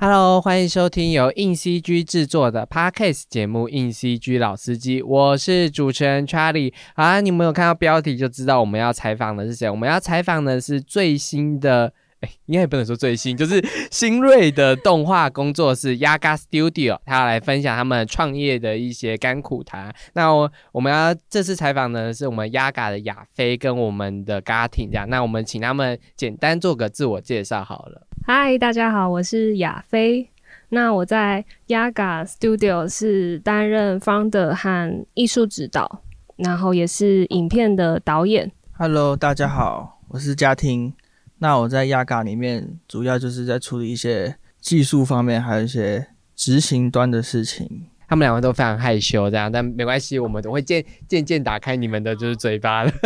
Hello，欢迎收听由硬 CG 制作的 Podcast 节目《硬 CG 老司机》，我是主持人 Charlie。好啊，你们有看到标题就知道我们要采访的是谁？我们要采访的是最新的，哎，应该也不能说最新，就是新锐的动画工作室 Yaga Studio，他要来分享他们创业的一些甘苦谈。那我我们要这次采访呢，是我们 Yaga 的亚飞跟我们的 Gatin 这样。那我们请他们简单做个自我介绍好了。嗨，大家好，我是亚飞。那我在 Yaga Studio 是担任 founder 和艺术指导，然后也是影片的导演。Hello，大家好，我是嘉婷。那我在 Yaga 里面主要就是在处理一些技术方面，还有一些执行端的事情。他们两个都非常害羞，这样，但没关系，我们都会渐渐渐打开你们的就是嘴巴的。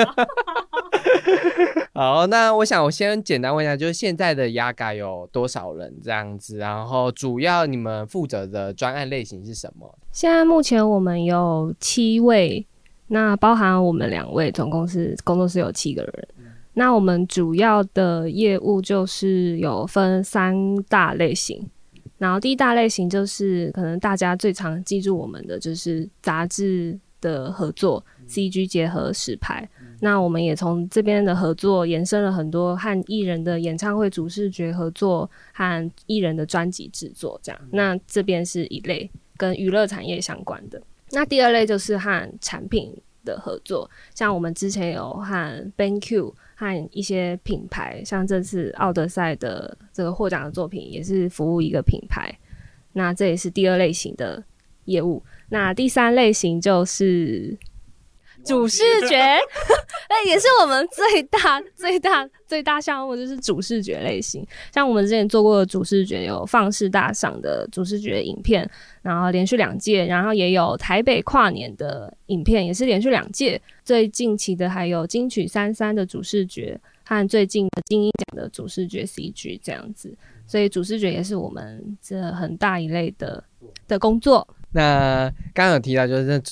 好，那我想我先简单问一下，就是现在的雅嘎有多少人这样子？然后主要你们负责的专案类型是什么？现在目前我们有七位，那包含我们两位，总共是工作室有七个人。那我们主要的业务就是有分三大类型，然后第一大类型就是可能大家最常记住我们的就是杂志的合作，CG 结合实拍。那我们也从这边的合作延伸了很多和艺人的演唱会主视觉合作和艺人的专辑制作，这样。那这边是一类跟娱乐产业相关的。那第二类就是和产品的合作，像我们之前有和 BenQ 看一些品牌，像这次奥德赛的这个获奖的作品也是服务一个品牌。那这也是第二类型的业务。那第三类型就是。主视觉，那 也是我们最大、最大、最大项目，就是主视觉类型。像我们之前做过的主视觉，有放视大赏的主视觉影片，然后连续两届，然后也有台北跨年的影片，也是连续两届。最近期的还有金曲三三的主视觉和最近的金鹰奖的主视觉 CG 这样子。所以主视觉也是我们这很大一类的的工作。那刚刚有提到就是。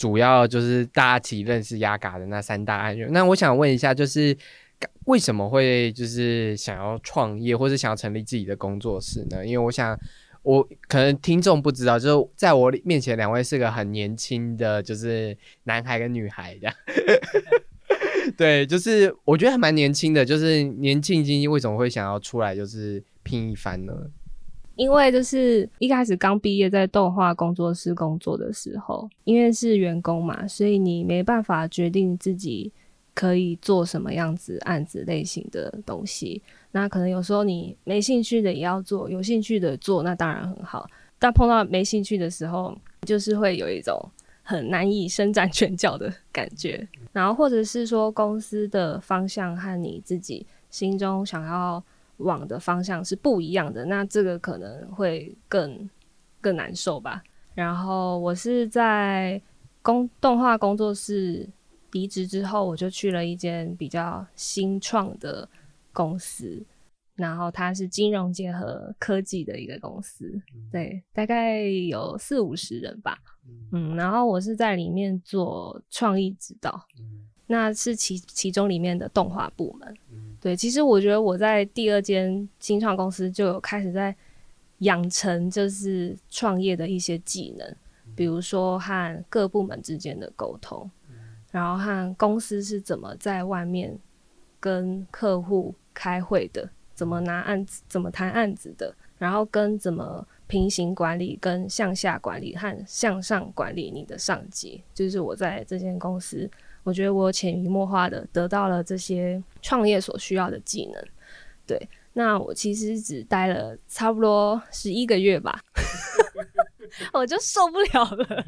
主要就是大家起认识雅嘎的那三大案源。那我想问一下，就是为什么会就是想要创业，或者想要成立自己的工作室呢？因为我想，我可能听众不知道，就是在我面前两位是个很年轻的，就是男孩跟女孩这样。对，就是我觉得还蛮年轻的，就是年轻经济为什么会想要出来就是拼一番呢？因为就是一开始刚毕业在动画工作室工作的时候，因为是员工嘛，所以你没办法决定自己可以做什么样子案子类型的东西。那可能有时候你没兴趣的也要做，有兴趣的做，那当然很好。但碰到没兴趣的时候，就是会有一种很难以伸展拳脚的感觉。然后或者是说公司的方向和你自己心中想要。往的方向是不一样的，那这个可能会更更难受吧。然后我是在工动画工作室离职之后，我就去了一间比较新创的公司，然后它是金融结合科技的一个公司，对，大概有四五十人吧。嗯，然后我是在里面做创意指导，那是其其中里面的动画部门。对，其实我觉得我在第二间新创公司就有开始在养成就是创业的一些技能，比如说和各部门之间的沟通，然后和公司是怎么在外面跟客户开会的，怎么拿案子，怎么谈案子的，然后跟怎么平行管理、跟向下管理和向上管理你的上级，就是我在这间公司。我觉得我潜移默化的得到了这些创业所需要的技能，对。那我其实只待了差不多十一个月吧，我就受不了了。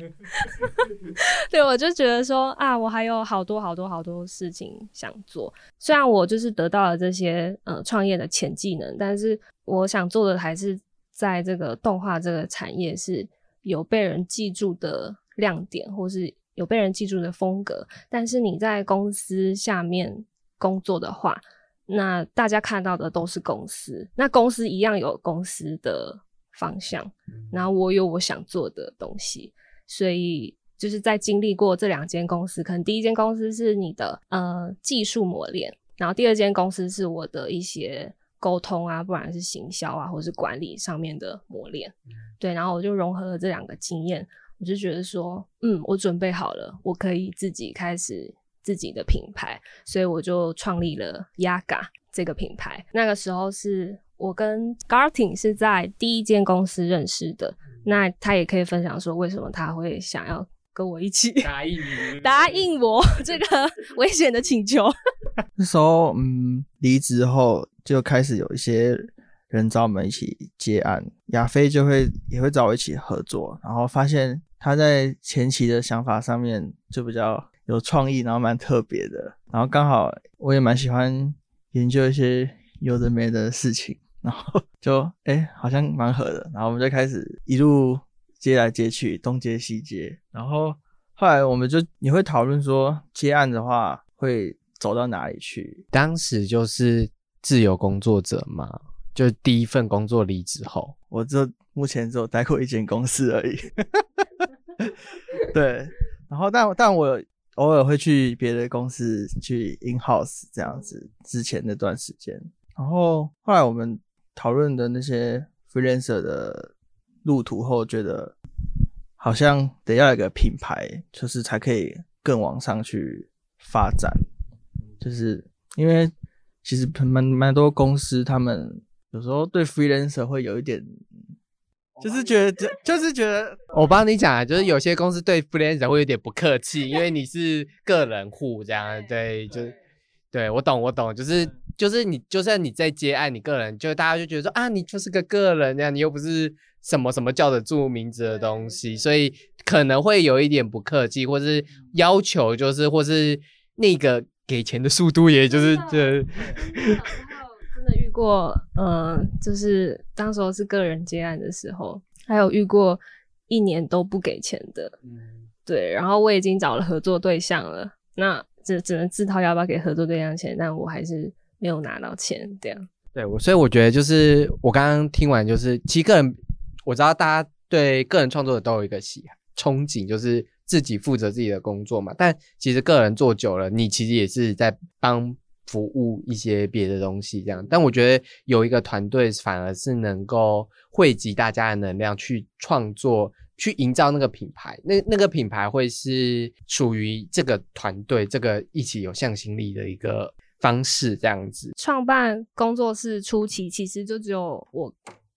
对，我就觉得说啊，我还有好多好多好多事情想做。虽然我就是得到了这些呃创业的潜技能，但是我想做的还是在这个动画这个产业是有被人记住的亮点，或是。有被人记住的风格，但是你在公司下面工作的话，那大家看到的都是公司，那公司一样有公司的方向，然后我有我想做的东西，所以就是在经历过这两间公司，可能第一间公司是你的呃技术磨练，然后第二间公司是我的一些沟通啊，不管是行销啊，或是管理上面的磨练。对，然后我就融合了这两个经验，我就觉得说，嗯，我准备好了，我可以自己开始自己的品牌，所以我就创立了 Yaga 这个品牌。那个时候是我跟 Garting 是在第一间公司认识的，那他也可以分享说为什么他会想要跟我一起 答应你，答应我 这个危险的请求。那时候，嗯，离职后就开始有一些人找我们一起接案，亚飞就会也会找我一起合作，然后发现他在前期的想法上面就比较有创意，然后蛮特别的，然后刚好我也蛮喜欢研究一些有的没的事情，然后 就哎、好像蛮合的，然后我们就开始一路接来接去，东接西接，然后后来我们就也会讨论说接案的话会走到哪里去，当时就是自由工作者嘛，就第一份工作离职后，我就目前只有待过一间公司而已。对，然后但但我偶尔会去别的公司去 in house 这样子。之前那段时间，然后后来我们讨论的那些 freelancer 的路途后，觉得好像得要一个品牌，就是才可以更往上去发展。就是因为其实蛮蛮多公司，他们有时候对 freelancer 会有一点，就是觉得就就是觉得我帮你讲啊，就是有些公司对 freelancer 会有点不客气，因为你是个人户这样，对，就是对我懂我懂，就是就是你就算你在接案，你个人就大家就觉得说啊，你就是个个人这样，你又不是什么什么叫得住名字的东西，所以可能会有一点不客气，或是要求就是或是那个给钱的速度，也就是这。过，嗯、就是当时候是个人接案的时候，还有遇过一年都不给钱的，对，然后我已经找了合作对象了，那只只能自掏腰包给合作对象钱，但我还是没有拿到钱，这样。对我，所以我觉得就是我刚刚听完，就是其实个人我知道大家对个人创作者都有一个喜憧憬，就是自己负责自己的工作嘛。但其实个人做久了，你其实也是在帮服务一些别的东西这样。但我觉得有一个团队反而是能够汇集大家的能量去创作。去营造那个品牌，那那个品牌会是属于这个团队，这个一起有向心力的一个方式，这样子。创办工作室初期，其实就只有我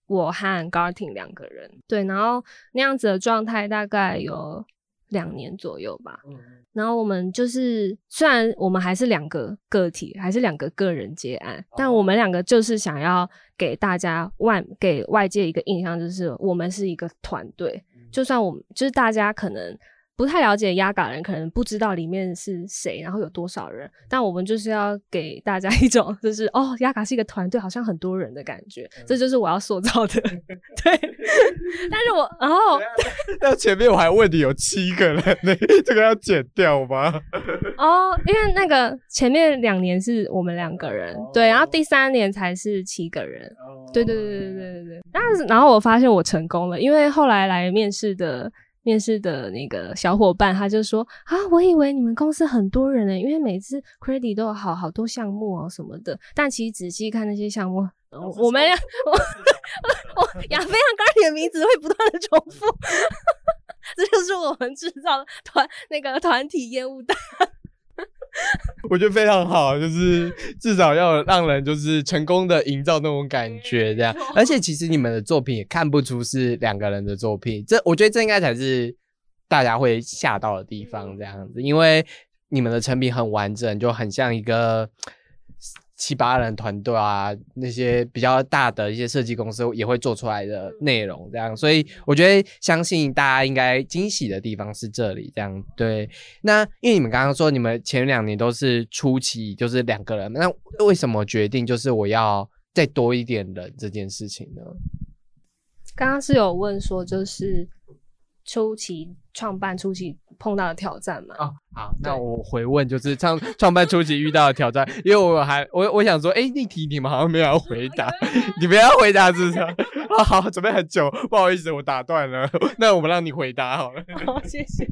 我和 Garting 两个人，对，然后那样子的状态大概有两年左右吧。然后我们就是，虽然我们还是两个个体，还是两个个人接案，但我们两个就是想要给大家外给外界一个印象，就是我们是一个团队。就算我们就是大家可能不太了解压嘎人，可能不知道里面是谁，然后有多少人，但我们就是要给大家一种就是哦，压嘎是一个团队，好像很多人的感觉，这就是我要塑造的。对，但是我然后那前面我还问你有七个人呢，这个要剪掉吗？哦，因为那个前面两年是我们两个人，对，然后第三年才是七个人，对对对对对对对。但是然后我发现我成功了，因为后来来面试的面试的那个小伙伴，他就说啊，我以为你们公司很多人呢，因为每次 credit 都有好好多项目哦什么的，但其实仔细看那些项目。呃我们我 我亚飞和刚你的名字会不断的重复，这就是我们制造团那个团体烟雾弹。我觉得非常好，就是至少要让人就是成功的营造那种感觉，这样。而且其实你们的作品也看不出是两个人的作品，这我觉得这应该才是大家会吓到的地方，这样子，因为你们的成品很完整，就很像一个。七八人团队啊，那些比较大的一些设计公司也会做出来的内容，这样，所以我觉得相信大家应该惊喜的地方是这里，这样对。那因为你们刚刚说你们前两年都是初期就是两个人，那为什么决定就是我要再多一点人这件事情呢？刚刚是有问说，就是初期创办初期碰到的挑战嘛？哦，好，那我回问就是创创办初期遇到的挑战，因为我还我我想说，哎，那题你们好像没有要回答，你们要回答是不是？啊，好，准备很久，不好意思，我打断了，那我们让你回答好了。好，谢谢。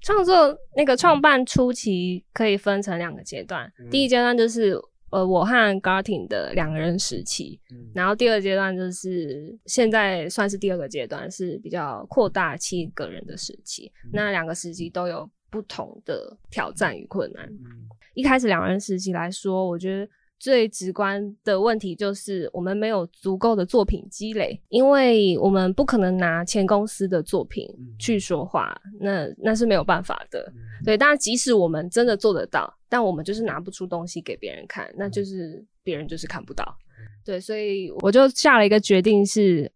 创作那个创办初期可以分成两个阶段，第一阶段就是。呃我和 Gartin 的两个人时期，然后第二阶段就是现在算是第二个阶段，是比较扩大七个人的时期。那两个时期都有不同的挑战与困难。一开始两人时期来说，我觉得。最直观的问题就是我们没有足够的作品积累，因为我们不可能拿前公司的作品去说话，那那是没有办法的。对，但即使我们真的做得到，但我们就是拿不出东西给别人看，那就是别人就是看不到。对，所以我就下了一个决定，是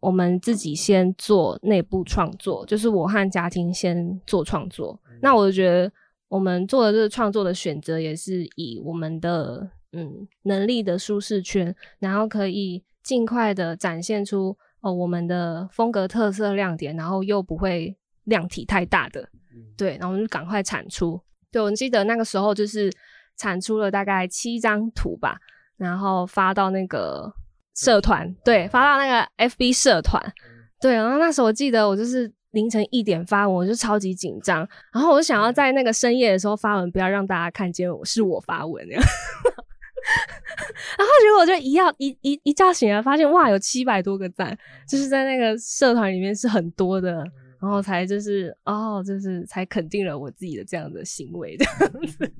我们自己先做内部创作，就是我和家庭先做创作。那我就觉得我们做的这个创作的选择，也是以我们的。嗯，能力的舒适圈，然后可以尽快的展现出哦我们的风格特色亮点，然后又不会量体太大的，对，然后我们就赶快产出。对我记得那个时候就是产出了大概七张图吧，然后发到那个社团，对，发到那个 FB 社团，对，然后那时候我记得我就是凌晨一点发文，我就超级紧张，然后我就想要在那个深夜的时候发文，不要让大家看见我是我发文那样。然后结果就一要一一一觉醒来，发现哇，有七百多个赞，就是在那个社团里面是很多的，然后才就是哦，就是才肯定了我自己的这样的行为这样子。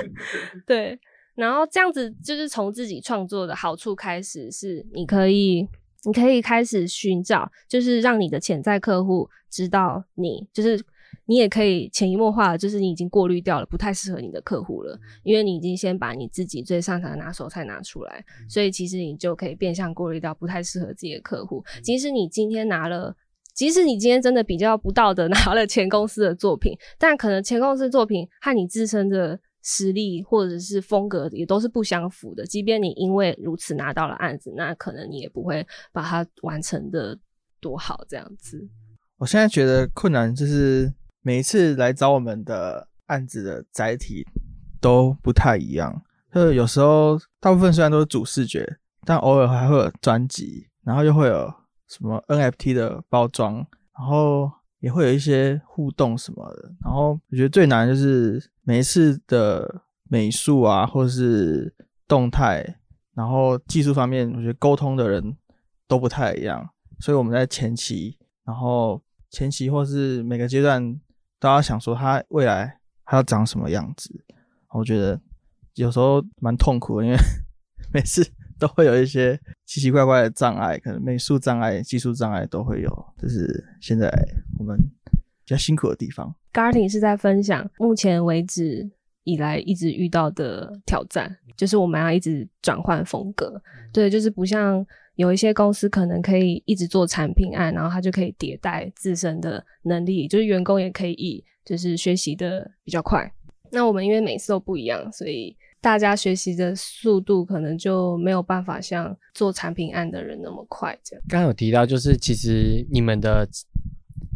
对，然后这样子就是从自己创作的好处开始，是你可以你可以开始寻找，就是让你的潜在客户知道你就是。你也可以潜移默化，就是你已经过滤掉了不太适合你的客户了，因为你已经先把你自己最擅长的拿手菜拿出来，所以其实你就可以变相过滤掉不太适合自己的客户。即使你今天拿了，即使你今天真的比较不道德 拿了前公司的作品，但可能前公司作品和你自身的实力或者是风格也都是不相符的。即便你因为如此拿到了案子，那可能你也不会把它完成的多好这样子。我现在觉得困难就是。每一次来找我们的案子的载体都不太一样，就是有时候大部分虽然都是主视觉，但偶尔还会有专辑，然后又会有什么 NFT 的包装，然后也会有一些互动什么的。然后我觉得最难就是每一次的美术啊，或是动态，然后技术方面，我觉得沟通的人都不太一样，所以我们在前期，然后前期或是每个阶段。大家想说他未来还要长什么样子？我觉得有时候蛮痛苦的，因为 每次都会有一些奇奇怪怪的障碍，可能美术障碍、技术障碍都会有，这是现在我们比较辛苦的地方。Garting 是在分享目前为止以来一直遇到的挑战，就是我们要一直转换风格，对，就是不像。有一些公司可能可以一直做产品案，然后他就可以迭代自身的能力，就是员工也可以就是学习的比较快。那我们因为每次都不一样，所以大家学习的速度可能就没有办法像做产品案的人那么快。这样刚刚有提到，就是其实你们的。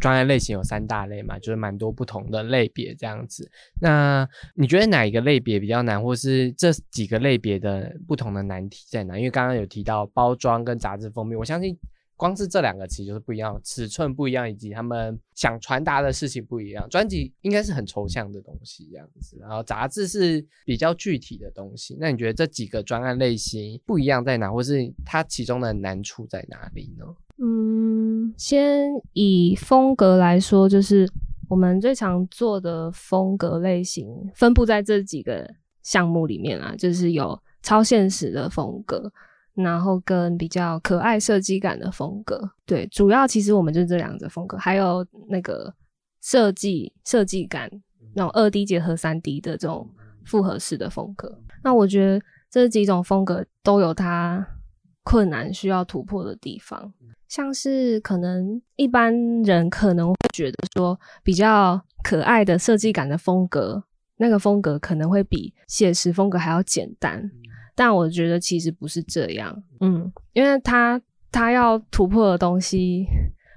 专业类型有三大类嘛，就是蛮多不同的类别这样子。那你觉得哪一个类别比较难，或是这几个类别的不同的难题在哪？因为刚刚有提到包装跟杂志封面，我相信光是这两个其实就是不一样，尺寸不一样，以及他们想传达的事情不一样。专辑应该是很抽象的东西这样子，然后杂志是比较具体的东西。那你觉得这几个专案类型不一样在哪，或是它其中的难处在哪里呢？嗯，先以风格来说，就是我们最常做的风格类型分布在这几个项目里面啦，就是有超现实的风格，然后跟比较可爱设计感的风格。对，主要其实我们就这两个风格，还有那个设计设计感，那种二 D 结合三 D 的这种复合式的风格。那我觉得这几种风格都有它困难需要突破的地方。像是可能一般人可能会觉得说比较可爱的设计感的风格，那个风格可能会比写实风格还要简单，但我觉得其实不是这样，嗯，因为他他要突破的东西，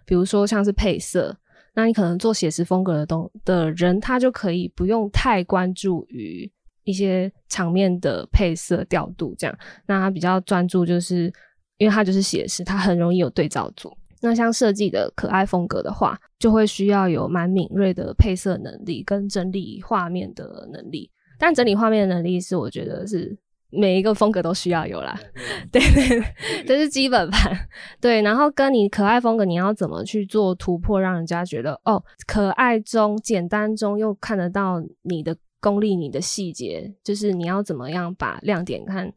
比如说像是配色，那你可能做写实风格的东的人，他就可以不用太关注于一些场面的配色调度，这样，那他比较专注就是。因为它就是写实，它很容易有对照组。那像设计的可爱风格的话，就会需要有蛮敏锐的配色能力跟整理画面的能力。但整理画面的能力是我觉得是每一个风格都需要有啦，对对，这是基本盘。对，然后跟你可爱风格，你要怎么去做突破，让人家觉得哦，可爱中简单中又看得到你的功力、你的细节，就是你要怎么样把亮点看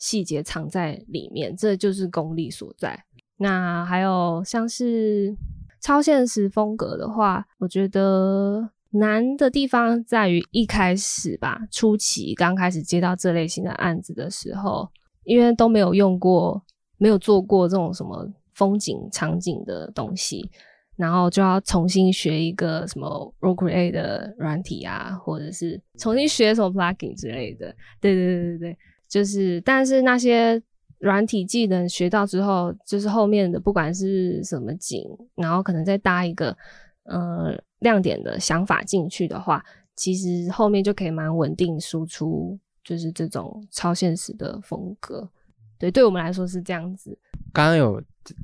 细节藏在里面，这就是功力所在。那还有像是超现实风格的话，我觉得难的地方在于一开始吧，初期刚开始接到这类型的案子的时候，因为都没有用过，没有做过这种什么风景场景的东西，然后就要重新学一个什么 r o c r e a t e 的软体啊，或者是重新学什么 Plugin 之类的。对对对对对，就是但是那些。软体技能学到之后，就是后面的不管是什么景，然后可能再搭一个呃亮点的想法进去的话，其实后面就可以蛮稳定输出，就是这种超现实的风格。对，对我们来说是这样子。刚刚有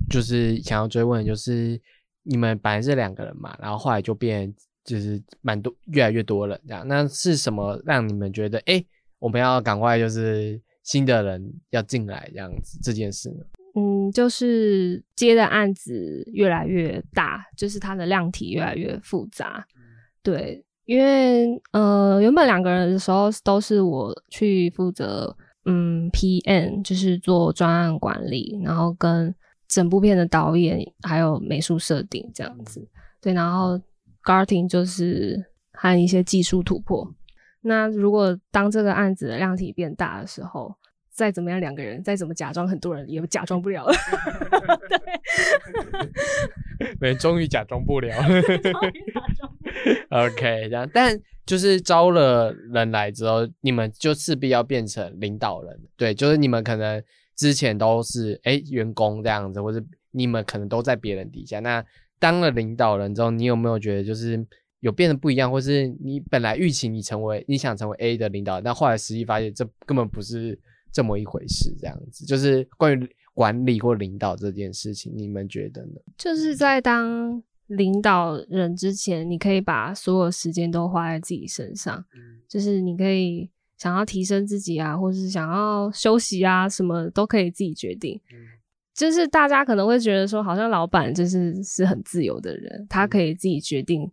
就是想要追问，就是你们本来是两个人嘛，然后后来就变就是蛮多越来越多了这样，那是什么让你们觉得哎，我们要赶快就是？新的人要进来这样子这件事呢？嗯，就是接的案子越来越大，就是它的量体越来越复杂。对，因为呃，原本两个人的时候都是我去负责，嗯，P N 就是做专案管理，然后跟整部片的导演还有美术设定这样子。对，然后 Garting 就是和一些技术突破。那如果当这个案子的量体变大的时候，再怎么样两个人，再怎么假装很多人也假装不了了。对，没，终于假装不了。OK，这样，但就是招了人来之后，你们就势必要变成领导人。对，就是你们可能之前都是哎员工这样子，或者你们可能都在别人底下。那当了领导人之后，你有没有觉得就是？有变得不一样，或是你本来预期你成为你想成为 A 的领导，但后来实际发现这根本不是这么一回事，这样子就是关于管理或领导这件事情，你们觉得呢？就是在当领导人之前，你可以把所有时间都花在自己身上，就是你可以想要提升自己啊，或是想要休息啊，什么都可以自己决定。就是大家可能会觉得说，好像老板就是是很自由的人，他可以自己决定。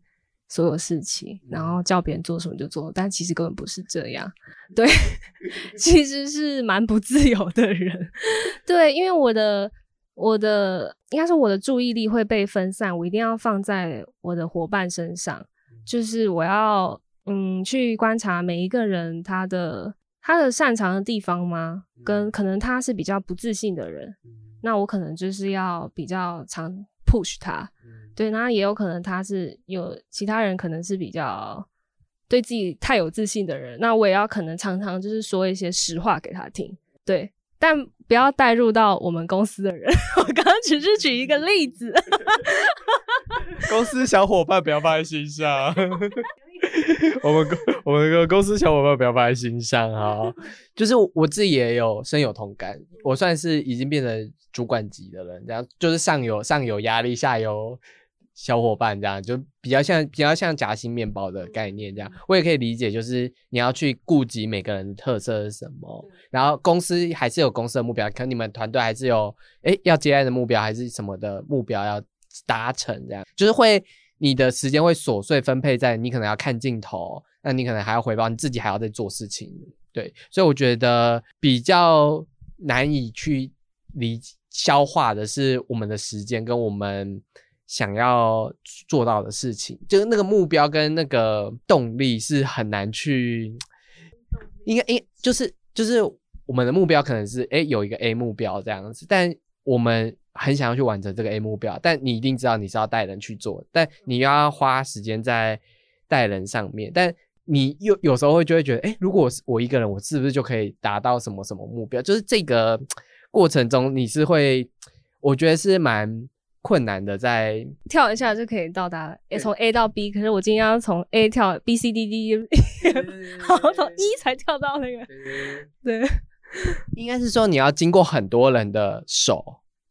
所有事情，然后叫别人做什么就做，但其实根本不是这样。对，其实是蛮不自由的人。对，因为我的我的应该说我的注意力会被分散，我一定要放在我的伙伴身上，就是我要嗯去观察每一个人他的他的擅长的地方吗？跟可能他是比较不自信的人，那我可能就是要比较常 push 他。对，那也有可能他是有其他人，可能是比较对自己太有自信的人。那我也要可能常常就是说一些实话给他听。对，但不要带入到我们公司的人。我刚刚只是举一个例子，公司小伙伴不要放在心上。我们公我们个公司小伙伴不要放在心上哈。就是我自己也有深有同感，我算是已经变成主管级的人，这样就是上有上有压力，下有。小伙伴这样就比较像比较像夹心面包的概念这样，我也可以理解，就是你要去顾及每个人的特色是什么，然后公司还是有公司的目标，可能你们团队还是有哎要接案的目标还是什么的目标要达成这样，就是会你的时间会琐碎分配在你可能要看镜头，那你可能还要回报你自己还要在做事情，对，所以我觉得比较难以去理消化的是我们的时间跟我们。想要做到的事情，就是那个目标跟那个动力是很难去，应该应就是就是我们的目标可能是哎有一个 A 目标这样子，但我们很想要去完成这个 A 目标，但你一定知道你是要带人去做，但你要花时间在带人上面，但你又有时候会就会觉得，哎，如果我一个人，我是不是就可以达到什么什么目标？就是这个过程中你是会，我觉得是蛮。困难的，在跳一下就可以到达，从 A 到 B。可是我今天要从 A 跳 B C D D，好从一才跳到那个。对，应该是说你要经过很多人的手，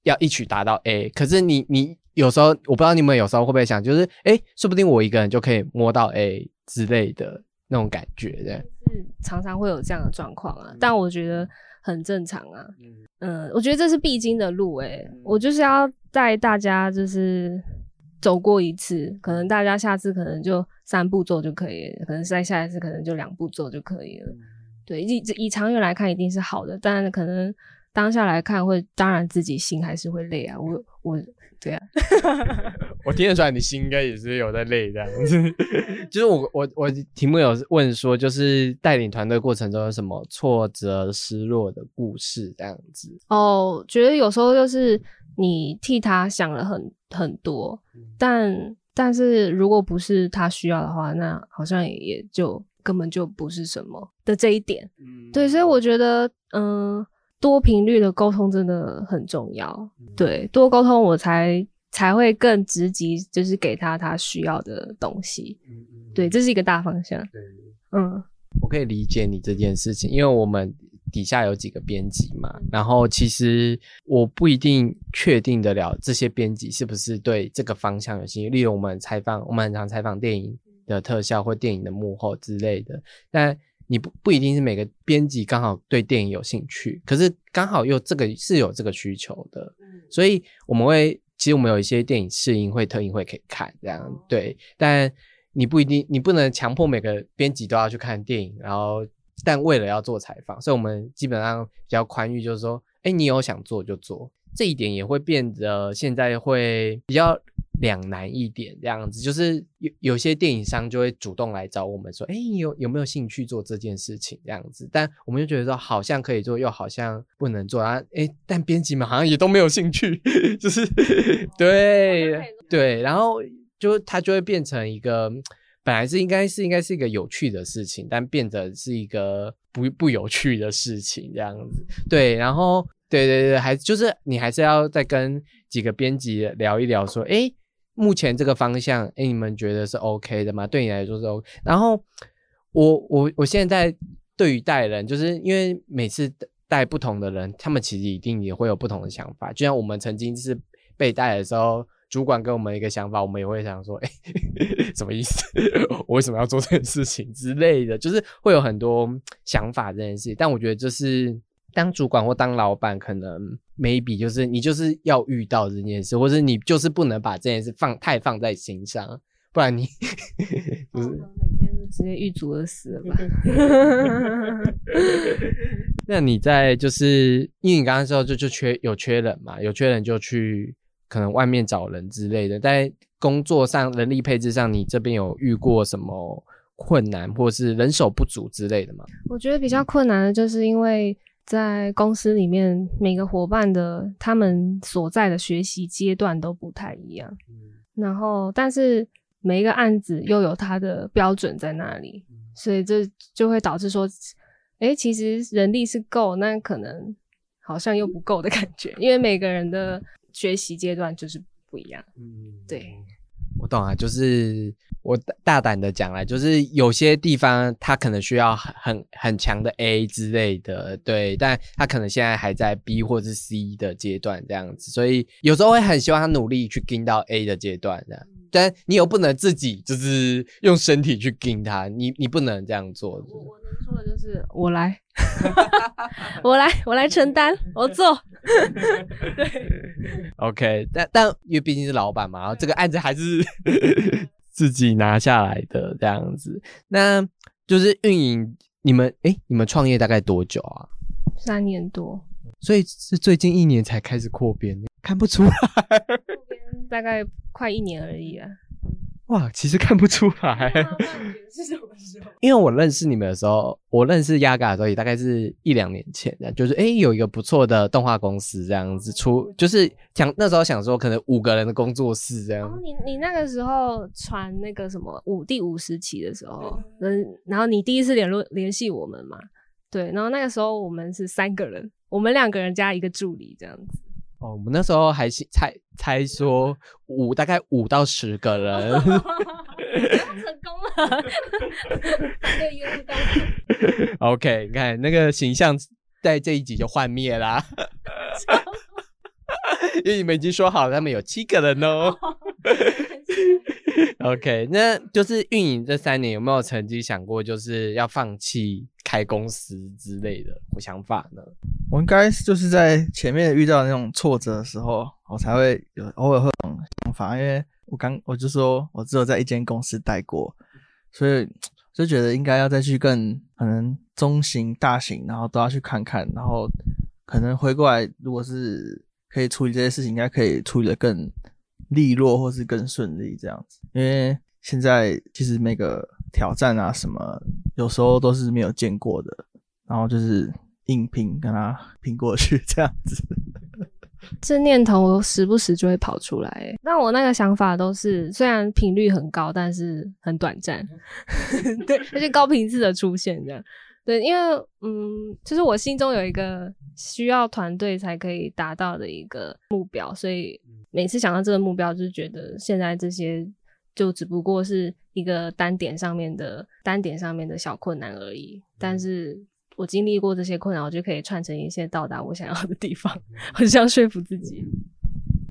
要一起达到 A。可是你你有时候，我不知道你们有时候会不会想，就是哎，说不定我一个人就可以摸到 A 之类的那种感觉，对。是常常会有这样的状况啊，但我觉得很正常啊。嗯，我觉得这是必经的路，诶，我就是要带大家就是走过一次，可能大家下次可能就三步做就可以，可能再下一次可能就两步做就可以了。对，以以长远来看一定是好的，但可能当下来看会，当然自己心还是会累啊。我我。对啊，我听得出来，你心应该也是有在累这样子。就是我我我题目有问说，就是带领团队过程中有什么挫折、失落的故事这样子。哦，觉得有时候就是你替他想了很很多，但但是如果不是他需要的话，那好像也就根本就不是什么的这一点。嗯，对，所以我觉得，嗯。多频率的沟通真的很重要，对，多沟通我才才会更直击，就是给他他需要的东西，对，这是一个大方向。嗯，我可以理解你这件事情，因为我们底下有几个编辑嘛，然后其实我不一定确定得了这些编辑是不是对这个方向有兴趣，例如我们采访，我们很常采访电影的特效或电影的幕后之类的，但。你不不一定是每个编辑刚好对电影有兴趣，可是刚好又这个是有这个需求的，所以我们会其实我们有一些电影试映会、特映会可以看，这样对。但你不一定，你不能强迫每个编辑都要去看电影，然后但为了要做采访，所以我们基本上比较宽裕，就是说，哎，你有想做就做，这一点也会变得现在会比较。两难一点这样子，就是有有些电影商就会主动来找我们说，哎，有有没有兴趣做这件事情这样子？但我们就觉得说，好像可以做，又好像不能做啊。哎，但编辑们好像也都没有兴趣，就是对对，然后就它就会变成一个本来是应该是应该是一个有趣的事情，但变得是一个不不有趣的事情这样子。对，然后对对对，还就是你还是要再跟几个编辑聊一聊，说，哎。目前这个方向，哎，你们觉得是 OK 的吗？对你来说是 OK。然后我我我现在对于带人，就是因为每次带不同的人，他们其实一定也会有不同的想法。就像我们曾经是被带的时候，主管给我们一个想法，我们也会想说，哎，什么意思？我为什么要做这件事情之类的？就是会有很多想法这件事。但我觉得就是。当主管或当老板，可能 maybe 就是你就是要遇到这件事，或者你就是不能把这件事放太放在心上，不然你 就是每天直接遇阻而死了吧？那你在就是因为你刚刚说就就缺有缺人嘛，有缺人就去可能外面找人之类的，在工作上人力配置上，你这边有遇过什么困难，或是人手不足之类的吗？我觉得比较困难的就是因为。在公司里面，每个伙伴的他们所在的学习阶段都不太一样，然后但是每一个案子又有它的标准在那里，所以这就会导致说，哎，其实人力是够，那可能好像又不够的感觉，因为每个人的学习阶段就是不一样。嗯，对。我懂啊，就是我大胆的讲来，就是有些地方他可能需要很很很强的 A 之类的，对，但他可能现在还在 B 或是 C 的阶段这样子，所以有时候会很希望他努力去跟到 A 的阶段这样。但你又不能自己就是用身体去跟他，你你不能这样做。我我能说的就是我来，我来，我来承担，我做。对，OK，但但因为毕竟是老板嘛，然后这个案子还是自己拿下来的这样子。那就是运营，你们哎，你们创业大概多久啊？三年多，所以是最近一年才开始扩编，看不出 来。大概快一年而已啊！哇，其实看不出来。是什么时候？因为我认识你们的时候，我认识亚嘎的时候也大概是一两年前的，就是哎，有一个不错的动画公司这样子出，就是想那时候想说可能五个人的工作室这样。哦你你那个时候传那个什么五第五十期的时候，嗯，然后你第一次联络联系我们嘛？对，然后那个时候我们是三个人，我们两个人加一个助理这样子。哦，我们那时候还是猜猜说五，大概五到十个人，成功了，对，又遇到。OK，你看那个形象在这一集就幻灭啦，因为你们已经说好他们有七个人哦。OK，那就是运营这三年有没有曾经想过，就是要放弃开公司之类的想法呢？我应该就是在前面遇到那种挫折的时候，我才会有偶尔会有种想法，因为我刚我就说我只有在一间公司待过，所以就觉得应该要再去更可能中型、大型，然后都要去看看，然后可能回过来，如果是可以处理这些事情，应该可以处理的更利落，或是更顺利这样子。因为现在其实每个挑战啊什么，有时候都是没有见过的，然后就是硬拼跟他拼过去这样子。这念头时不时就会跑出来那，我那个想法都是虽然频率很高，但是很短暂，对，而且高频次的出现这样。对，因为嗯，就是我心中有一个需要团队才可以达到的一个目标，所以每次想到这个目标，就是觉得现在这些就只不过是一个单点上面的单点上面的小困难而已。但是我经历过这些困难，我就可以串成一些到达我想要的地方。我这样说服自己。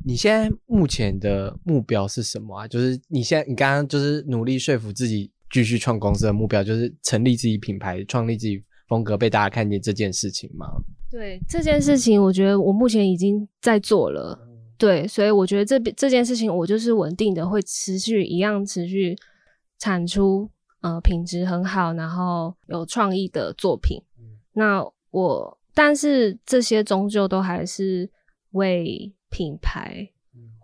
你现在目前的目标是什么啊？就是你现在你刚刚就是努力说服自己。继续创公司的目标就是成立自己品牌，创立自己风格，被大家看见这件事情吗？对这件事情，我觉得我目前已经在做了。对，所以我觉得这这件事情，我就是稳定的，会持续一样持续产出，呃，品质很好，然后有创意的作品。那我，但是这些终究都还是为品牌、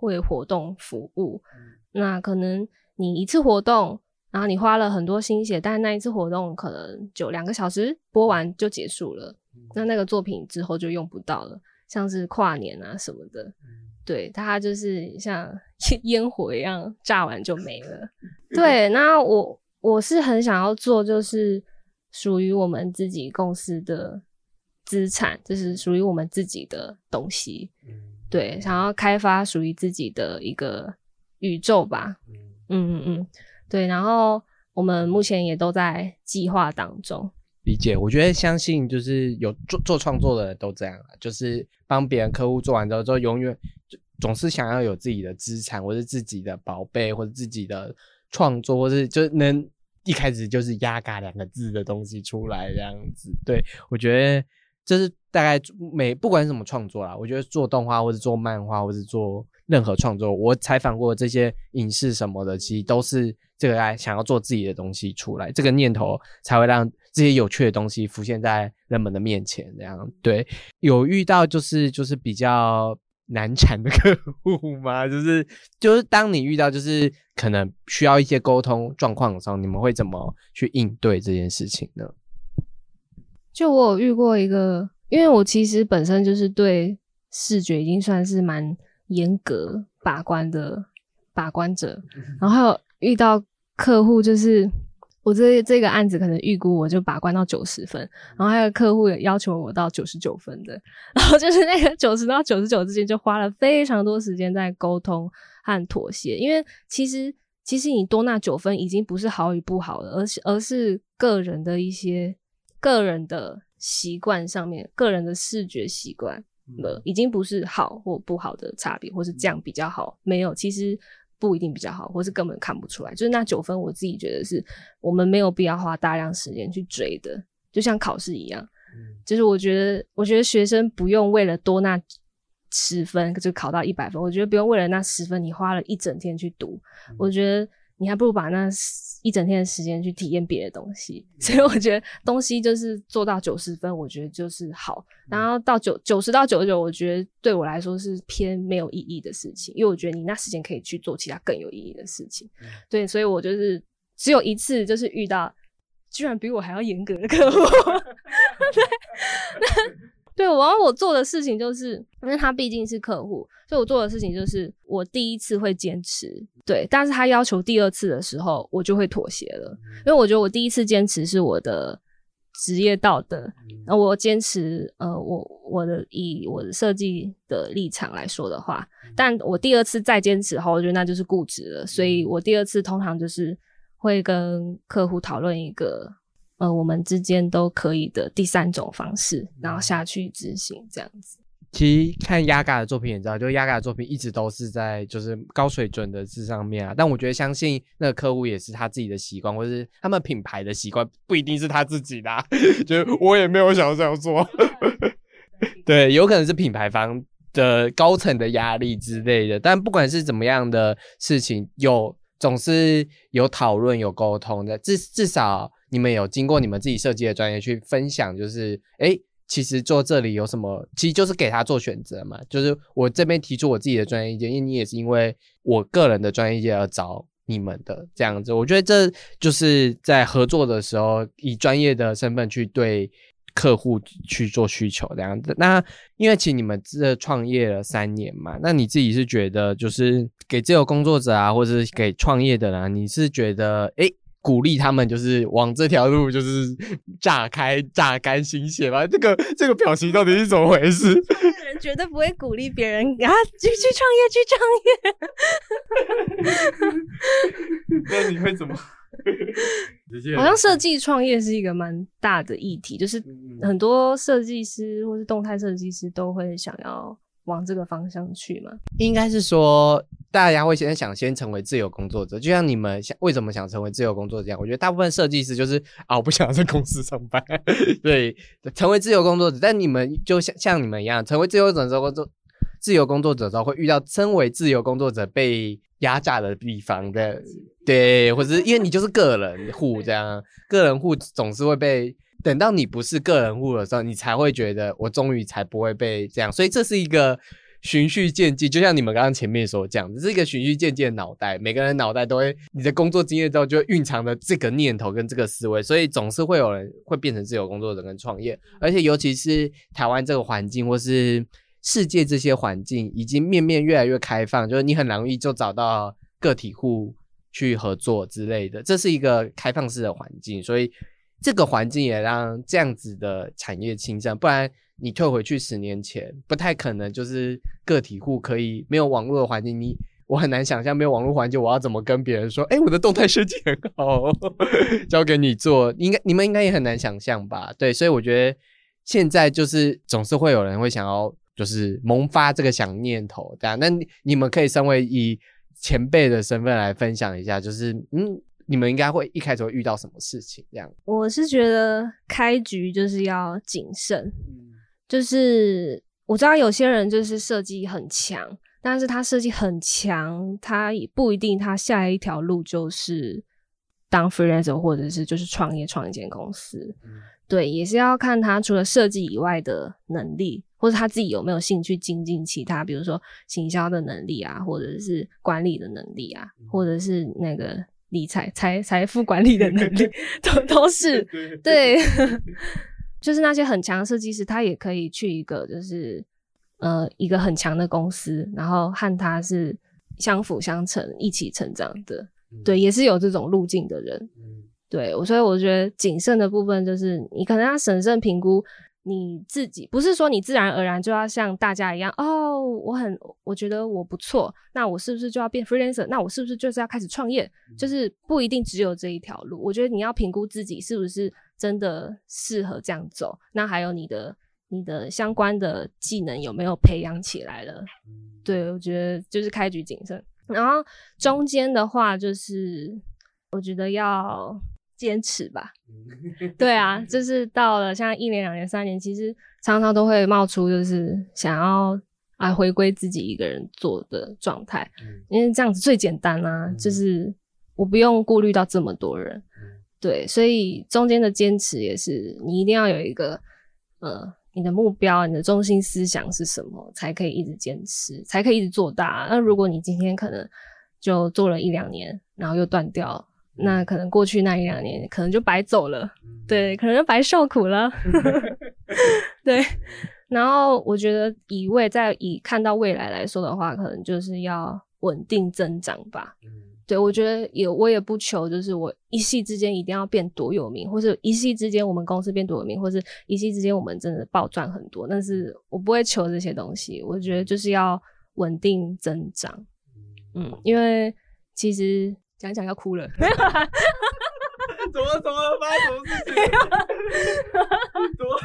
为活动服务。那可能你一次活动。然后你花了很多心血，但是那一次活动可能就两个小时播完就结束了，那那个作品之后就用不到了，像是跨年啊什么的，对，它就是像 烟火一样炸完就没了。对，那我我是很想要做，就是属于我们自己公司的资产，就是属于我们自己的东西，对，想要开发属于自己的一个宇宙吧。嗯嗯嗯。对，然后我们目前也都在计划当中。理解，我觉得相信就是有做做创作的人都这样就是帮别人客户做完之后，就永远总是想要有自己的资产，或是自己的宝贝，或者自己的创作，或是就能一开始就是“压嘎”两个字的东西出来这样子。对我觉得这是大概每不管什么创作啦，我觉得做动画或者做漫画或者做任何创作，我采访过这些影视什么的，其实都是。这个爱想要做自己的东西出来，这个念头才会让这些有趣的东西浮现在人们的面前。这样对，有遇到就是就是比较难缠的 客户吗？就是就是当你遇到就是可能需要一些沟通状况的时候，你们会怎么去应对这件事情呢？就我有遇过一个，因为我其实本身就是对视觉已经算是蛮严格把关的把关者，然后。遇到客户就是我这这个案子可能预估我就把关到九十分，然后还有客户也要求我到九十九分的，然后就是那个九十到九十九之间就花了非常多时间在沟通和妥协，因为其实其实你多那九分已经不是好与不好了，而是而是个人的一些个人的习惯上面，个人的视觉习惯了，已经不是好或不好的差别，或是这样比较好，没有其实。不一定比较好，或是根本看不出来。就是那九分，我自己觉得是我们没有必要花大量时间去追的，就像考试一样。就是我觉得，我觉得学生不用为了多那十分就考到一百分，我觉得不用为了那十分你花了一整天去读。我觉得。你还不如把那一整天的时间去体验别的东西，所以我觉得东西就是做到九十分，我觉得就是好。然后到九九十到九十九，我觉得对我来说是偏没有意义的事情，因为我觉得你那时间可以去做其他更有意义的事情。对，所以我就是只有一次，就是遇到居然比我还要严格的客户。对。对，然后我做的事情就是，因为他毕竟是客户，所以我做的事情就是我第一次会坚持，对，但是他要求第二次的时候，我就会妥协了，因为我觉得我第一次坚持是我的职业道德，那我坚持，呃，我我的以我的设计的立场来说的话，但我第二次再坚持后，我觉得那就是固执了，所以我第二次通常就是会跟客户讨论一个。呃，我们之间都可以的第三种方式，然后下去执行这样子。其实看压嘎的作品也知道，就压嘎的作品一直都是在就是高水准的字上面啊。但我觉得相信那个客户也是他自己的习惯，或是他们品牌的习惯，不一定是他自己的、啊。就我也没有想要这样做，对，有可能是品牌方的高层的压力之类的。但不管是怎么样的事情，有总是有讨论、有沟通的，至至少你们有经过你们自己设计的专业去分享，就是诶。其实做这里有什么，其实就是给他做选择嘛。就是我这边提出我自己的专业意见，因为你也是因为我个人的专业意见而找你们的这样子。我觉得这就是在合作的时候，以专业的身份去对客户去做需求这样子。那因为其实你们这创业了三年嘛，那你自己是觉得就是给自由工作者啊，或者是给创业的人，你是觉得诶鼓励他们就是往这条路就是炸开榨干心血吧。这个这个表情到底是怎么回事？人绝对不会鼓励别人啊，去去创业，去创业。那你会怎么？好像设计创业是一个蛮大的议题，就是很多设计师或是动态设计师都会想要往这个方向去嘛。应该是说。大家会先想先成为自由工作者，就像你们想为什么想成为自由工作者这样？我觉得大部分设计师就是啊，我不想在公司上班，对，成为自由工作者。但你们就像像你们一样，成为自由工作者之后，自由工作者之后会遇到身为自由工作者被压榨的地方的，对，或者是因为你就是个人户这样，个人户总是会被等到你不是个人户的时候，你才会觉得我终于才不会被这样，所以这是一个。循序渐进，就像你们刚刚前面说这样子，是一个循序渐进的脑袋。每个人脑袋都会，你的工作经验之后就蕴藏着这个念头跟这个思维，所以总是会有人会变成自由工作者跟创业。而且尤其是台湾这个环境，或是世界这些环境，已经面面越来越开放，就是你很容易就找到个体户去合作之类的。这是一个开放式的环境，所以这个环境也让这样子的产业兴盛，不然。你退回去十年前，不太可能，就是个体户可以没有网络的环境，你我很难想象没有网络环境，我要怎么跟别人说，哎，我的动态设计很好，交给你做，应该你们应该也很难想象吧？对，所以我觉得现在就是总是会有人会想要，就是萌发这个想念头，这样。那你们可以身为以前辈的身份来分享一下，就是嗯，你们应该会一开始会遇到什么事情？这样，我是觉得开局就是要谨慎。就是我知道有些人就是设计很强，但是他设计很强，他也不一定他下一条路就是当 freelancer 或者是就是创业创一间公司。对，也是要看他除了设计以外的能力，或者他自己有没有兴趣精进其他，比如说行销的能力啊，或者是管理的能力啊，或者是那个理财财财富管理的能力，都都是对。就是那些很强的设计师，他也可以去一个就是呃一个很强的公司，然后和他是相辅相成、一起成长的。对，也是有这种路径的人。对，我所以我觉得谨慎的部分就是你可能要审慎评估你自己，不是说你自然而然就要像大家一样哦，我很我觉得我不错，那我是不是就要变 freelancer？那我是不是就是要开始创业？就是不一定只有这一条路。我觉得你要评估自己是不是。真的适合这样走？那还有你的你的相关的技能有没有培养起来了？对我觉得就是开局谨慎，然后中间的话就是我觉得要坚持吧。对啊，就是到了像一年、两年、三年，其实常常都会冒出就是想要啊回归自己一个人做的状态，因为这样子最简单啊，就是我不用顾虑到这么多人。对，所以中间的坚持也是你一定要有一个，呃，你的目标，你的中心思想是什么，才可以一直坚持，才可以一直做大。那如果你今天可能就做了一两年，然后又断掉，那可能过去那一两年可能就白走了，对，可能就白受苦了。对，然后我觉得以未在以看到未来来说的话，可能就是要稳定增长吧。对，我觉得也我也不求，就是我一夕之间一定要变多有名，或者一夕之间我们公司变多有名，或者一夕之间我们真的暴赚很多。但是我不会求这些东西，我觉得就是要稳定增长。嗯，因为其实讲讲要哭了。怎么怎么发生什么事情？怎么？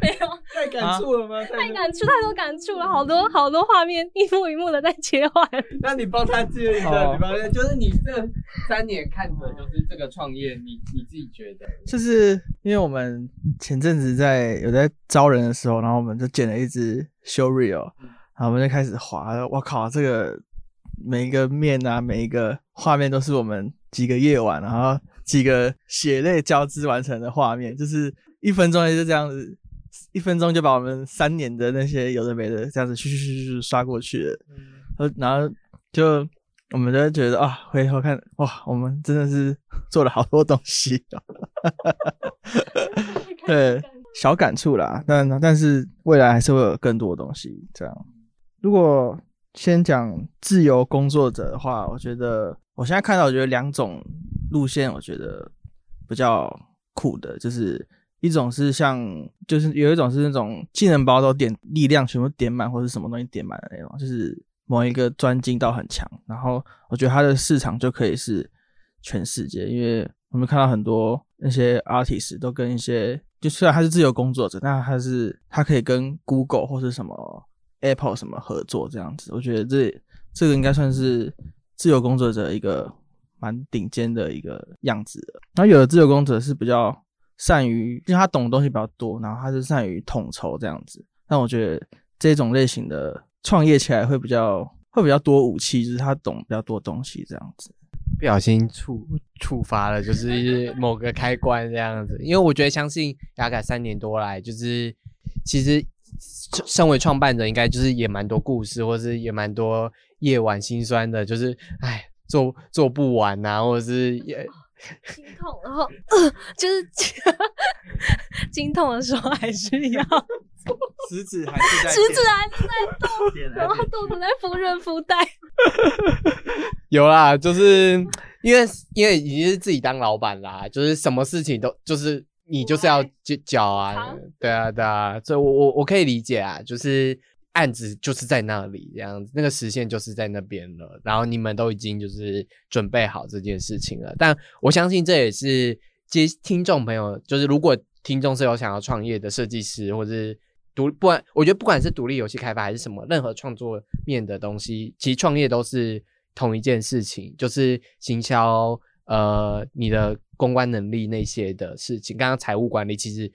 没有，太感触了吗？太感触，太多感触了，好多好多画面，一幕一幕的在切换。那你帮他接一好个，你帮他，就是你这三年看着就是这个创业，你你自己觉得？就是因为我们前阵子在有在招人的时候，然后我们就剪了一支 show reel，然后我们就开始滑。我靠，这个每一个面啊，每一个画面都是我们几个夜晚，然后几个血泪交织完成的画面，就是一分钟也就这样子，一分钟就把我们三年的那些有的没的这样子咻咻咻咻刷过去了。然后然后就我们就会觉得啊，回头看哇，我们真的是做了好多东西、哦。对，小感触啦，但但是未来还是会有更多的东西。这样，如果先讲自由工作者的话，我觉得我现在看到，我觉得两种路线，我觉得比较酷的，就是一种是像，就是有一种是那种技能包都点力量全部点满，或者什么东西点满的那种，就是某一个专精到很强，然后我觉得它的市场就可以是全世界，因为我们看到很多那些 artist 都跟一些，就虽然他是自由工作者，但他是他可以跟 Google 或是什么 Apple 什么合作这样子，我觉得这这个应该算是自由工作者一个蛮顶尖的一个样子的。然后有的自由工作者是比较善于，因为他懂的东西比较多，然后他是善于统筹这样子。但我觉得这种类型的创业起来会比较会比较多武器，就是他懂比较多东西这样子。不小心触触发了，就是某个开关这样子。因为我觉得，相信雅凯三年多来，就是其实身为创办者，应该就是也蛮多故事，或是也蛮多夜晚心酸的，就是哎做做不完呐、或者是也心痛，然后、呃、就是 经痛的时候还是要 食指还是在食指还是在动，然后肚子在敷润肤带。有啦，就是因为因为已经是自己当老板啦，就是什么事情都就是你就是要缴缴啊扛，对啊对啊，所以我我我可以理解啊，就是案子就是在那里这样子，那个时限就是在那边了，然后你们都已经就是准备好这件事情了，但我相信这也是接听众朋友，就是如果听众是有想要创业的设计师或者是。独不管，我觉得不管是独立游戏开发还是什么，任何创作面的东西，其实创业都是同一件事情，就是行销，呃，你的公关能力那些的事情。刚刚财务管理其实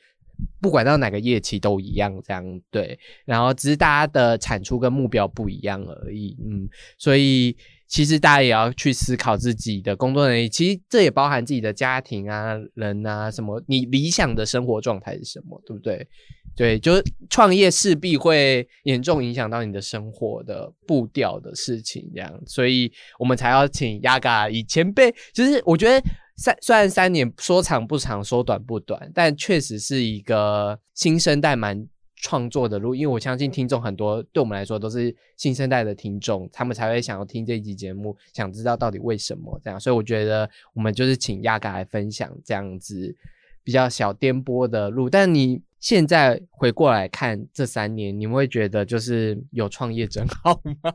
不管到哪个业期都一样，这样对。然后只是大家的产出跟目标不一样而已，嗯，所以其实大家也要去思考自己的工作能力，其实这也包含自己的家庭啊、人啊什么，你理想的生活状态是什么，对不对？对，就是创业势必会严重影响到你的生活的步调的事情，这样，所以我们才要请亚嘎以前辈，就是我觉得三虽然三年说长不长，说短不短，但确实是一个新生代蛮创作的路，因为我相信听众很多，对我们来说都是新生代的听众，他们才会想要听这一集节目，想知道到底为什么这样，所以我觉得我们就是请亚嘎来分享这样子比较小颠簸的路，但你。现在回过来看这三年，你们会觉得就是有创业真好吗？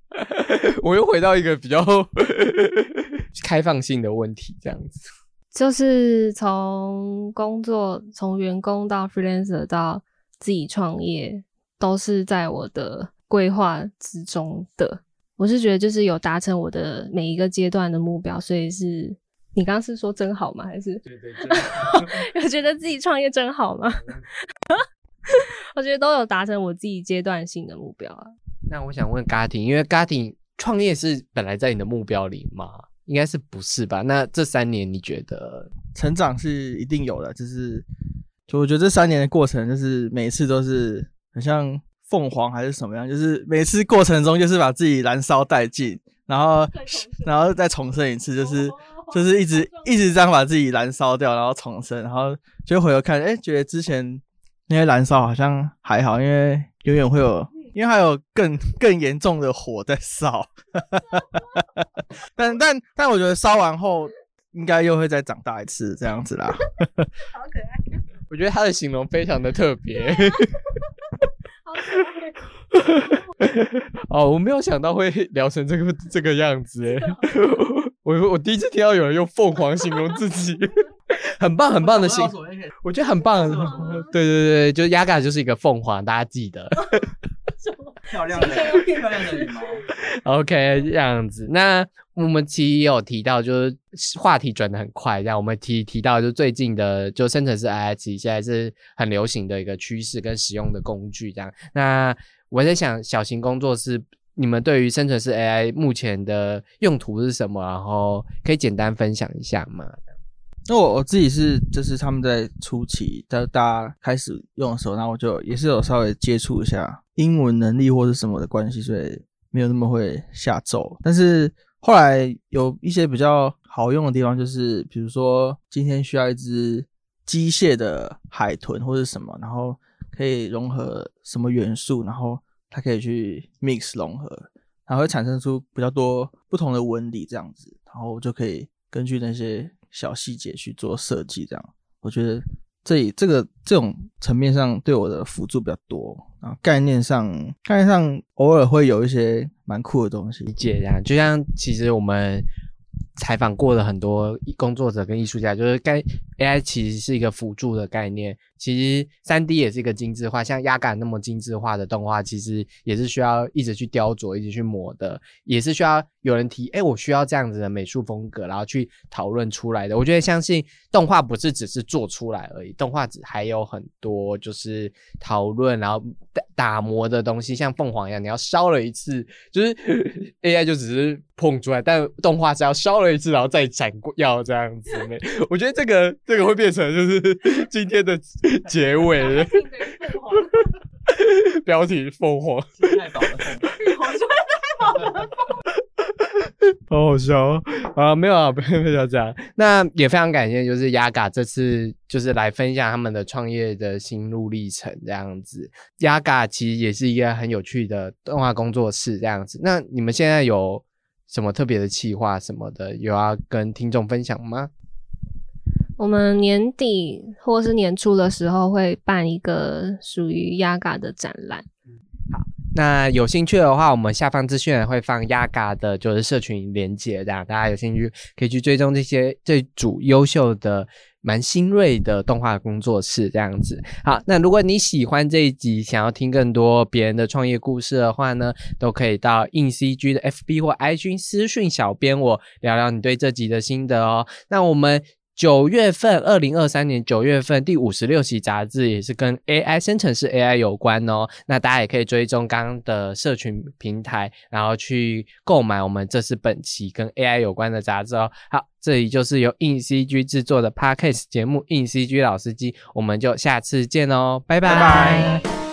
我又回到一个比较开放性的问题，这样子。就是从工作，从员工到 freelancer 到自己创业，都是在我的规划之中的。我是觉得就是有达成我的每一个阶段的目标，所以是你刚刚是说真好吗？还是对对对，有觉得自己创业真好吗？我觉得都有达成我自己阶段性的目标啊。那我想问 t i 因为 t i 创业是本来在你的目标里吗？应该是不是吧？那这三年你觉得成长是一定有的，就是就我觉得这三年的过程，就是每次都是很像凤凰还是什么样，就是每次过程中就是把自己燃烧殆尽，然后然后再重生一次，就是 就是一直一直这样把自己燃烧掉，然后重生，然后就回头看，哎，觉得之前那些燃烧好像还好，因为永远会有。因为还有更 更严重的火在烧，但但但我觉得烧完后应该又会再长大一次这样子啦。好可爱，我觉得他的形容非常的特别。好可爱。哦，我没有想到会聊成这个这个样子诶。我我第一次听到有人用凤凰形容自己。很棒很棒的形容，我觉得很棒。对对对，就雅嘎就是一个凤凰，大家记得。漂亮的漂亮的羽毛。OK，这样子。那我们其实也有提到，就是话题转的很快，这样我们提提到就最近的就生成式 AI，其实现在是很流行的一个趋势跟使用的工具，这样。那我在想，小型工作室，你们对于生成式 AI 目前的用途是什么？然后可以简单分享一下吗？那我我自己是，就是他们在初期，在大家开始用的时候，那我就也是有稍微接触一下英文能力或者什么的关系，所以没有那么会下咒。但是后来有一些比较好用的地方，就是比如说今天需要一只机械的海豚或者什么，然后可以融合什么元素，然后它可以去 mix 融合，然后会产生出比较多不同的纹理这样子，然后就可以根据那些。小细节去做设计，这样我觉得这这个这种层面上对我的辅助比较多啊。概念上，概念上偶尔会有一些蛮酷的东西。理解这样，就像其实我们采访过的很多工作者跟艺术家，就是该 AI 其实是一个辅助的概念。其实三 D 也是一个精致化，像压感那么精致化的动画，其实也是需要一直去雕琢、一直去磨的，也是需要有人提，哎，我需要这样子的美术风格，然后去讨论出来的。我觉得相信动画不是只是做出来而已，动画只还有很多就是讨论，然后打打磨的东西，像凤凰一样，你要烧了一次，就是 AI 就只是碰出来，但动画是要烧了一次，然后再展过要这样子。我觉得这个这个会变成就是 今天的。结尾，标题凤凰，太饱了，太饱了，好好笑啊！没有啊，不要不要这样。那也非常感谢，就是雅嘎这次就是来分享他们的创业的心路历程这样子。雅嘎其实也是一个很有趣的动画工作室这样子。那你们现在有什么特别的企划什么的，有要跟听众分享吗？我们年底或是年初的时候会办一个属于压嘎的展览。好，那有兴趣的话，我们下方资讯会放压嘎的，就是社群连接，这样大家有兴趣可以去追踪这些这组优秀的、蛮新锐的动画工作室，这样子。好，那如果你喜欢这一集，想要听更多别人的创业故事的话呢，都可以到硬 CG 的 FB 或 IG 私讯小编我聊聊你对这集的心得哦。那我们。九月份，二零二三年九月份第五十六期杂志也是跟 AI 生成式 AI 有关哦。那大家也可以追踪刚刚的社群平台，然后去购买我们这是本期跟 AI 有关的杂志哦。好，这里就是由硬 CG 制作的 Podcast 节目硬 CG 老司机，我们就下次见哦，拜拜。